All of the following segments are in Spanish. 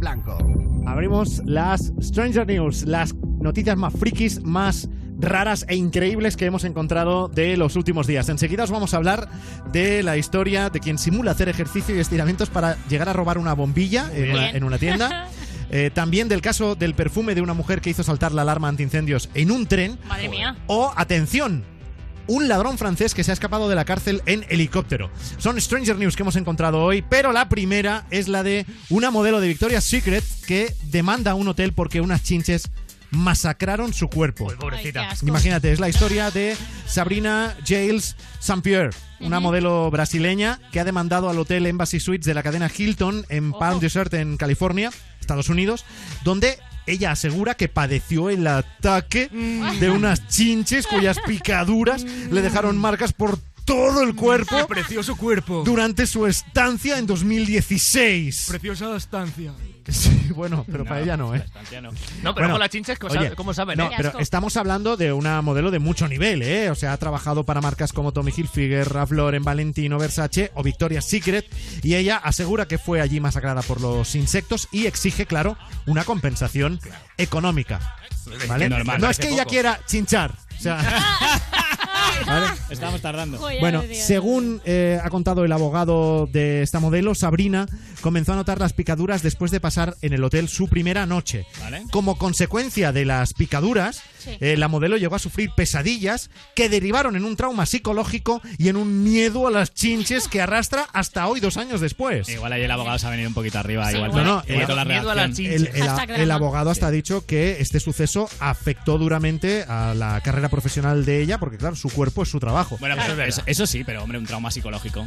Blanco. Abrimos las Stranger News, las noticias más frikis, más raras e increíbles que hemos encontrado de los últimos días. Enseguida os vamos a hablar de la historia de quien simula hacer ejercicio y estiramientos para llegar a robar una bombilla en una, Bien. en una tienda. Eh, también del caso del perfume de una mujer que hizo saltar la alarma antiincendios en un tren. Madre mía. O, atención, un ladrón francés que se ha escapado de la cárcel en helicóptero. Son Stranger News que hemos encontrado hoy, pero la primera es la de una modelo de Victoria's Secret que demanda a un hotel porque unas chinches masacraron su cuerpo. Pobrecita. Imagínate, es la historia de Sabrina Giles St. Pierre, una modelo brasileña que ha demandado al hotel Embassy Suites de la cadena Hilton en Palm Desert, en California, Estados Unidos, donde ella asegura que padeció el ataque de unas chinches cuyas picaduras le dejaron marcas por todo el cuerpo Precioso cuerpo. durante su estancia en 2016. Preciosa estancia. Sí, bueno, pero para ella no, ¿eh? No, pero Bueno, con las chinches, ¿cómo saben? No, eh? pero estamos hablando de una modelo de mucho nivel, ¿eh? O sea, ha trabajado para marcas como Tommy Hilfiger, Ralph Lauren, Valentino, Versace o Victoria's Secret y ella asegura que fue allí masacrada por los insectos y exige, claro, una compensación económica. ¿Vale? que normal, no es que ella quiera chinchar. O sea, ¿vale? Estamos tardando. Bueno, según eh, ha contado el abogado de esta modelo, Sabrina comenzó a notar las picaduras después de pasar en el hotel su primera noche. Vale. Como consecuencia de las picaduras, Sí. eh, la modelo llegó a sufrir pesadillas que derivaron en un trauma psicológico y en un miedo a las chinches que arrastra hasta hoy, dos años después. Igual ahí el abogado se ha venido un poquito arriba. Sí, igual No, no, igual el- la miedo a la reacción. El, el- el abogado hasta ha dicho que este suceso afectó duramente a la carrera profesional de ella, porque claro, su cuerpo es su trabajo. Bueno, pues eso, eso sí, pero hombre, un trauma psicológico.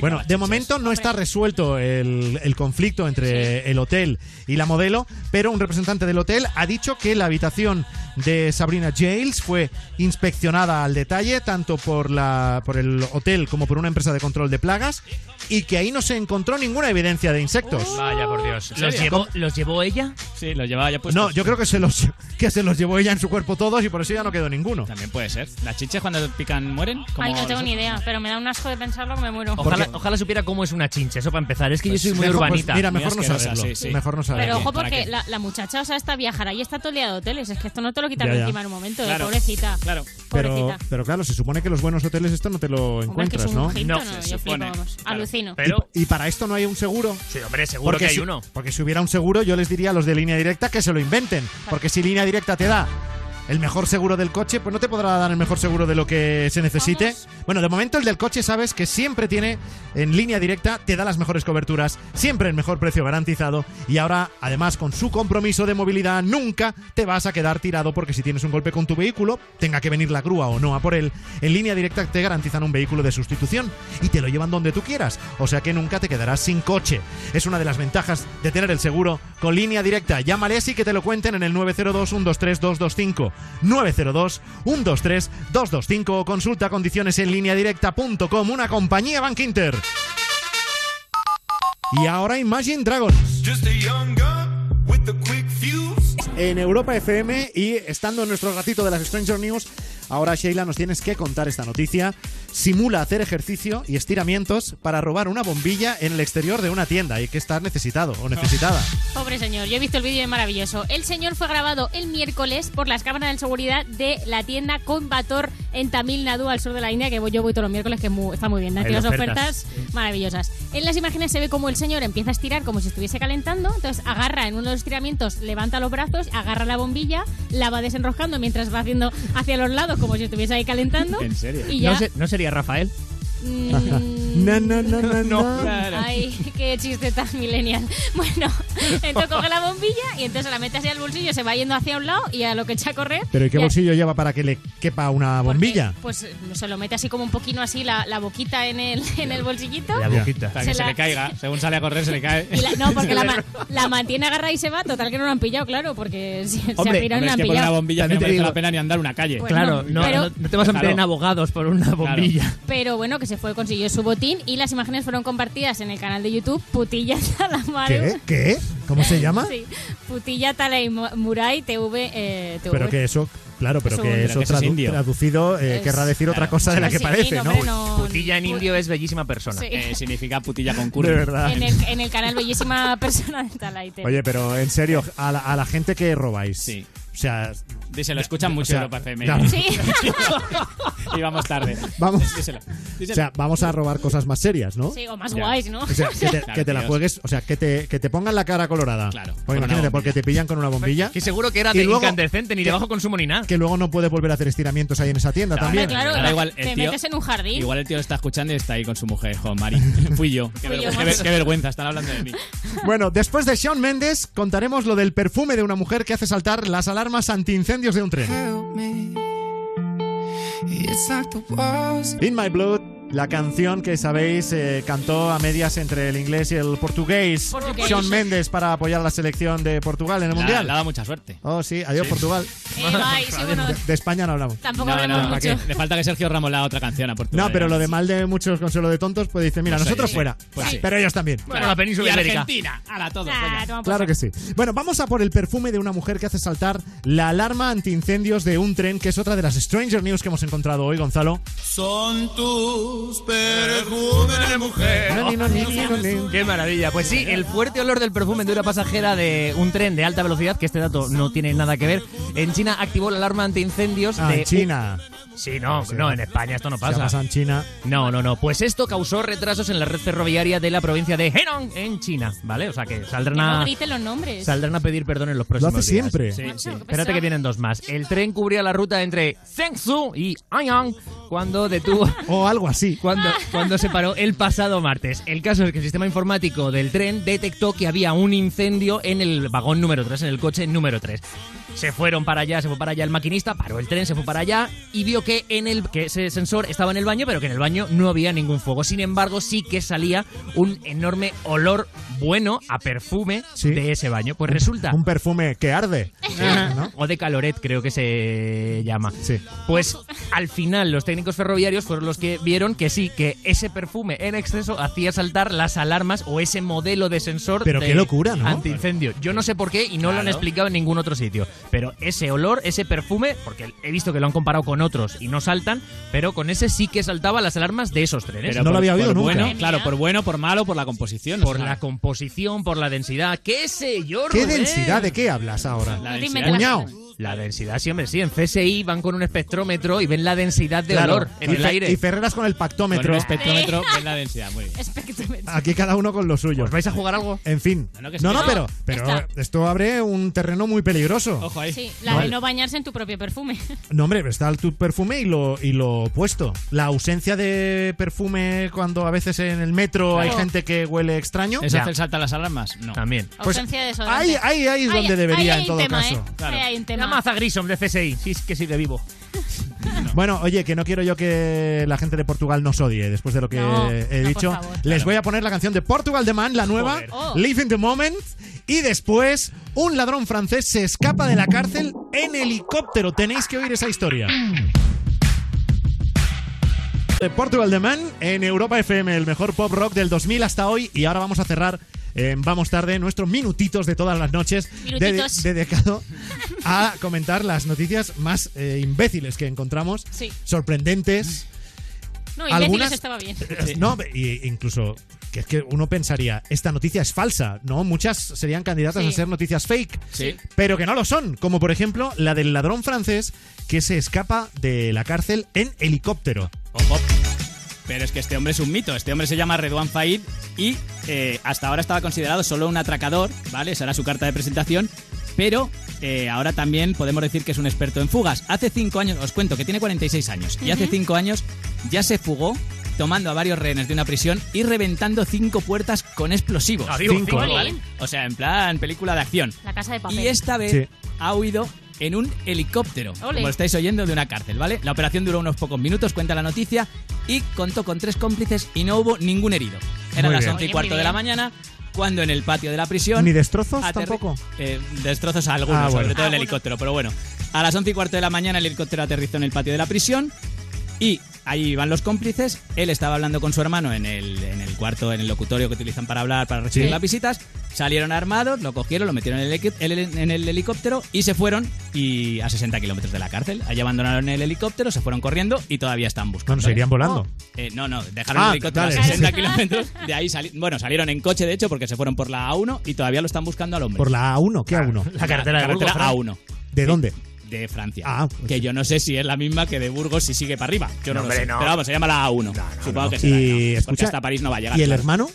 Bueno, de momento no está resuelto el, el conflicto entre el hotel y la modelo, pero un representante del hotel ha dicho que la habitación de Sabrina Giles fue inspeccionada al detalle tanto por la por el hotel como por una empresa de control de plagas y que ahí no se encontró ninguna evidencia de insectos. Vaya, por Dios. ¿En ¿Los llevó, ¿Los llevó ella? Sí, lo llevaba ya puesto. No, yo creo que se los que se los llevó ella en su cuerpo todos y por eso ya no quedó ninguno. También puede ser. ¿Las chinches cuando pican mueren? ¿Cómo Ay, no tengo ni idea, pero me da un asco de pensarlo que me muero. Ojalá, ojalá supiera cómo es una chinche, eso para empezar. Es que Pues yo soy muy Mejor- pues urbanita. mira, Muy mejor no saberlo. sí, sí. Mejor no saberlo. Pero ojo ¿Para porque la, la muchacha, o sea, esta viajará y está día de hoteles. Es que esto no te lo de ya. encima en un momento, eh, Claro. pobrecita. Claro. pero, Pobrecita. pero claro, se supone que los buenos hoteles esto no te lo encuentras, ¿no? No, no, se yo flipo, supone. vamos. Claro. Alucino. Pero, Y para esto no hay un seguro. sí, hombre, seguro Porque que hay si, uno. porque si hubiera un seguro, yo les diría a los de línea directa que se lo inventen. Porque si línea directa te da el mejor seguro del coche, pues no te podrá dar el mejor seguro de lo que se necesite. Bueno, de momento el del coche sabes que siempre tiene en línea directa, te da las mejores coberturas, siempre el mejor precio garantizado. Y ahora, además, con su compromiso de movilidad, nunca te vas a quedar tirado porque si tienes un golpe con tu vehículo, tenga que venir la grúa o no a por él, en línea directa te garantizan un vehículo de sustitución y te lo llevan donde tú quieras. O sea que nunca te quedarás sin coche. Es una de las ventajas de tener el seguro con línea directa. Llámales y que te lo cuenten en el 902 123 225 902 123 225 o consulta condiciones en línea directa.com, una compañía Bank Inter. Y ahora Imagine Dragons. En Europa FM y estando en nuestro ratito de las Stranger News, ahora Sheila nos tienes que contar esta noticia. Simula hacer ejercicio y estiramientos para robar una bombilla en el exterior de una tienda. Hay que estar necesitado o necesitada. Pobre señor, yo he visto el vídeo y es maravilloso. El señor fue grabado el miércoles por las cámaras de seguridad de la tienda Coimbatore en Tamil Nadu, al sur de la India, que yo voy todos los miércoles, que muy- está muy bien. Hay Tiene unas ofertas. ofertas maravillosas. En las imágenes se ve como el señor empieza a estirar como si estuviese calentando, entonces agarra en uno de los estiramientos, levanta los brazos, agarra la bombilla, la va desenroscando mientras va haciendo hacia los lados como si estuviese ahí calentando. ¿En serio? Y ya... ¿No, se- no sería Rafael? mm, No, no, no, no, no. Ay, qué chiste tan millennial. Bueno, entonces coge la bombilla y entonces la mete así al bolsillo, se va yendo hacia un lado y a lo que echa a correr. Pero ¿y qué ya- bolsillo lleva para que le quepa una porque, bombilla? Pues se lo mete así como un poquito así la, la boquita en el, en el bolsillito. La boquita. Para que Se se, la- le caiga. Según sale a correr, se le cae. Y la- no, porque la, ma- la mantiene agarrada y se va. Total que no lo han pillado, claro, porque si se Hombre, y Hombre, no es han que por una pillado. bombilla no te merece la pena ni andar una calle. Pues Claro, no, no, pero- no, no te vas a meter Claro. en abogados por una bombilla. Pero bueno, que se fue, consiguió su botín y las imágenes fueron compartidas en el canal de YouTube Putillas a la madre. ¿Qué? ¿Qué? ¿Cómo se llama? Sí, Putilla Talay Murai TV. Eh, TV. Pero que eso, Claro, pero Es que un- eso Creo que eso es tradu- traducido eh, Es- querrá decir otra cosa de la que Sí, parece, no, ¿no? hombre, no. Putilla en indio es bellísima persona. Sí. Eh, significa putilla con curry. De verdad. En el, en el canal Bellísima Persona de Talaite. Oye, pero en serio, a la, a la gente que robáis. Sí. O sea, Díselo, lo escuchan mucho o sea, Europa FM. claro. Sí. y vamos tarde. Vamos. Díselo. o sea, vamos a robar cosas más serias, ¿no? sí, o más Ya. guays, ¿no? O sea, que te, Claro, que te la juegues, o sea, que te, que te pongan la cara colorada. Claro, Porque imagínate, porque te pillan con una bombilla, Que seguro que era Y de luego- incandescente, ni de bajo consumo ni nada. que luego no puedes volver a hacer estiramientos ahí en esa tienda también. claro, Ahora igual el te tío- metes en un jardín. Igual el tío lo está escuchando y está ahí con su mujer, jo, Mari. Fui yo. Qué, Fui vergü- yo, qué qué vergüenza, están hablando de mí. Bueno, después de Shawn Mendes, contaremos lo del perfume de una mujer que hace saltar las alarmas antiincendios de un tren. In My Blood, la canción que sabéis eh, cantó a medias entre el inglés y el portugués. Portugués. Shawn Mendes para apoyar la selección de Portugal en el Mundial. Le ha dado mucha suerte. Oh, sí, adiós Portugal. Eh, bye, sí, bueno, De, de España no hablamos. tampoco No, no, hablemos ¿para mucho. qué? Le falta que Sergio Ramos le haga otra canción a Portugal. No, pero lo ¿eh? de mal de muchos consuelo de tontos, pues dice, mira, Pues nosotros sí, fuera. pues sí. Pero ellos también. Bueno, la Y península ibérica. Argentina. Hala, todos. Ah, venga. toma por Claro que sí. Bueno, vamos a por el perfume de una mujer que hace saltar la alarma antiincendios de un tren, que es otra de las Stranger News que hemos encontrado hoy, Gonzalo. Son tus perfumes de mujer. No, no, no. Qué maravilla. Pues sí, el fuerte olor del perfume de una pasajera de un tren de alta velocidad, que este dato no tiene nada que ver, en China activó la alarma antiincendios Ah, de en China. Sí, no, Sí, no, no. en España esto no Se ha pasa. en China. No, no, no. Pues esto causó retrasos en la red ferroviaria de la provincia de Henan, en China, ¿vale? O sea que saldrán no a, griten los nombres. saldrán a pedir perdón en los Lo próximos hace días. siempre. Sí, sí. Espérate que vienen dos más. El tren cubría la ruta entre Zhengzhou y Anyang cuando detuvo O algo así. cuando, cuando se paró el pasado martes. El caso es que el sistema informático del tren detectó que había un incendio en el vagón número 3, en el coche número 3. Se fueron para allá, se fue para allá el maquinista, paró el tren, se fue para allá y vio que en el que ese sensor estaba en el baño, pero que en el baño no había ningún fuego. Sin embargo, sí que salía un enorme olor bueno a perfume Sí. de ese baño. Pues resulta Un perfume que arde. ¿no? o de caloret creo que se llama. Sí. Pues al final los técnicos ferroviarios fueron los que vieron que sí, que ese perfume en exceso hacía saltar las alarmas o ese modelo de sensor Pero de qué locura, ¿no? antiincendio. Yo no sé por qué y no lo han explicado en ningún otro sitio. Pero ese olor, ese perfume, porque he visto que lo han comparado con otros y no saltan, pero con ese sí que saltaba las alarmas de esos trenes. Pero No lo había oído nunca. Bueno, claro, por bueno, por malo, por la composición. por o sea, la composición, por la densidad. ¿Qué sé yo, ¿Qué Rubén? densidad? ¿De qué hablas ahora? la densidad. La densidad, sí, hombre, sí. En CSI van con un espectrómetro y ven la densidad de Claro. olor en y, el Fe- aire. y Ferreras con el Con pactómetro. un espectrómetro ven la densidad. Muy bien. Espectrómetro. Aquí cada uno con lo suyo. ¿Os vais a jugar algo? En fin. No, no, que No, sí. no, No, pero, pero está. esto abre un terreno muy peligroso. Ojo ahí. Sí, la de no bañarse en tu propio perfume. No, hombre, está el tu perfume y lo, y lo opuesto. La ausencia de perfume cuando a veces en el metro hay gente que huele extraño. ¿Eso Ya. hace el salto a las alarmas? No. También. Pues Ausencia de desodorante. ahí, ahí, ahí es donde debería, ahí hay en todo tema, caso. ¿eh? Claro. Ahí hay un maza Grissom de CSI, sí, es que sigue vivo. Bueno, oye, que no quiero yo que la gente de Portugal nos odie después de lo que No, he no, dicho. Les Claro. voy a poner la canción de Portugal The Man, la nueva. Oh. Live in the Moment. Y después, un ladrón francés se escapa de la cárcel en helicóptero. Tenéis que oír esa historia. De Portugal The Man en Europa FM, el mejor pop rock del 2000 hasta hoy. Y ahora vamos a cerrar. Eh, vamos tarde, nuestros minutitos de todas las noches de- dedicado a comentar las noticias más eh, imbéciles que encontramos, Sí. sorprendentes, No, imbéciles algunas- estaba bien. eh, No, incluso que es que uno pensaría, esta noticia es falsa, ¿no? Muchas serían candidatas Sí. a ser noticias fake, Sí. pero que no lo son, como por ejemplo la del ladrón francés que se escapa de la cárcel en helicóptero. Ojo. Pero es que este hombre es un mito. Este hombre se llama Redouan Faid y eh, hasta ahora estaba considerado solo un atracador, ¿vale? Esa era su carta de presentación. Pero eh, ahora también podemos decir que es un experto en fugas. Hace cinco años, os cuento que tiene 46 años, y hace cinco años ya se fugó tomando a varios rehenes de una prisión y reventando cinco puertas con explosivos. Ah, digo, Cinco. cinco, Ole. ¿vale? O sea, en plan película de acción. La casa de papel. Y esta vez Sí. ha huido en un helicóptero, como estáis oyendo, de una cárcel, ¿vale? La operación duró unos pocos minutos, cuenta la noticia, y contó con tres cómplices y no hubo ningún herido. Eran las bien. 11 y cuarto de la mañana, cuando en el patio de la prisión... Ni destrozos tampoco. Eh, destrozos a algunos, Ah, bueno. sobre todo el helicóptero, pero bueno. A las 11 y cuarto de la mañana el helicóptero aterrizó en el patio de la prisión y ahí iban los cómplices. Él estaba hablando con su hermano en el, en el cuarto, en el locutorio que utilizan para hablar, para recibir Sí. las visitas. Salieron armados, lo cogieron, lo metieron en el, en helicóptero y se fueron y a 60 kilómetros de la cárcel. Allí abandonaron el helicóptero, se fueron corriendo y todavía están buscando. Bueno, se irían volando. Eh, no, no, dejaron Ah, el helicóptero dale, a 60 sí. kilómetros. De ahí sali- bueno, salieron en coche, de hecho, porque se fueron por la A1 y todavía lo están buscando al hombre. Por la A1, ¿qué A1? La carretera de Burgos, Fran. A1 ¿De dónde? De Francia. Ah, pues que sí. yo no sé si es la misma que de Burgos si sigue para arriba. Yo no, No, lo hombre, sé. no. Pero vamos, se llama la A1. Supongo que será. Y Porque hasta París no va a llegar. ¿y el claro. hermano?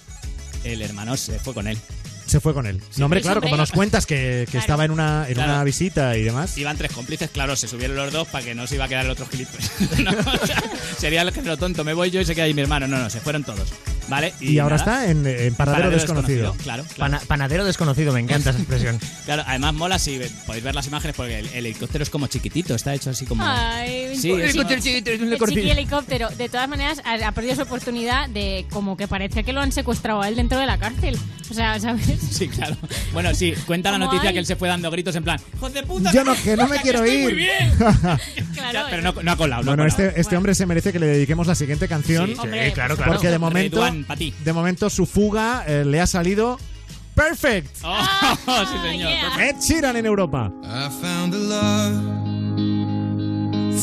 El hermano se fue con él. Se fue con él. No, hombre, Sí, claro, como nos cuentas que, que Claro. estaba en una, en Claro. una visita y demás. Iban tres cómplices, claro, se subieron los dos para que no se iba a quedar el otro. No, o sea, sería el género tonto, me voy yo y se queda ahí mi hermano. No, no, se fueron todos. ¿Vale? Y, ahora nada, está en, en paradero, desconocido. Claro, claro. Pana- panadero desconocido, me encanta esa expresión. Claro, además mola si podéis ver las imágenes porque el, el helicóptero es como chiquitito, está hecho así como. Ay, Sí, es chiqui- como- el chiqui helicóptero. De todas maneras, ha, ha perdido su oportunidad de como que parece que lo han secuestrado a él dentro de la cárcel. O sea, ¿sabes? Sí, claro. Bueno, sí, cuenta la noticia hay- que él se fue dando gritos en plan, ¡Hijos de puta! Yo no, que no me quiero ir. muy bien! Claro, Ya, pero no, no ha colado, no ha Bueno, colado. este, este hombre se merece que le dediquemos la siguiente canción. Sí, Hombre, claro, claro. Porque de momento, Ti. de momento su fuga eh, le ha salido perfect. Oh, sí, señor. yeah. Ed Sheeran en Europa. I found a love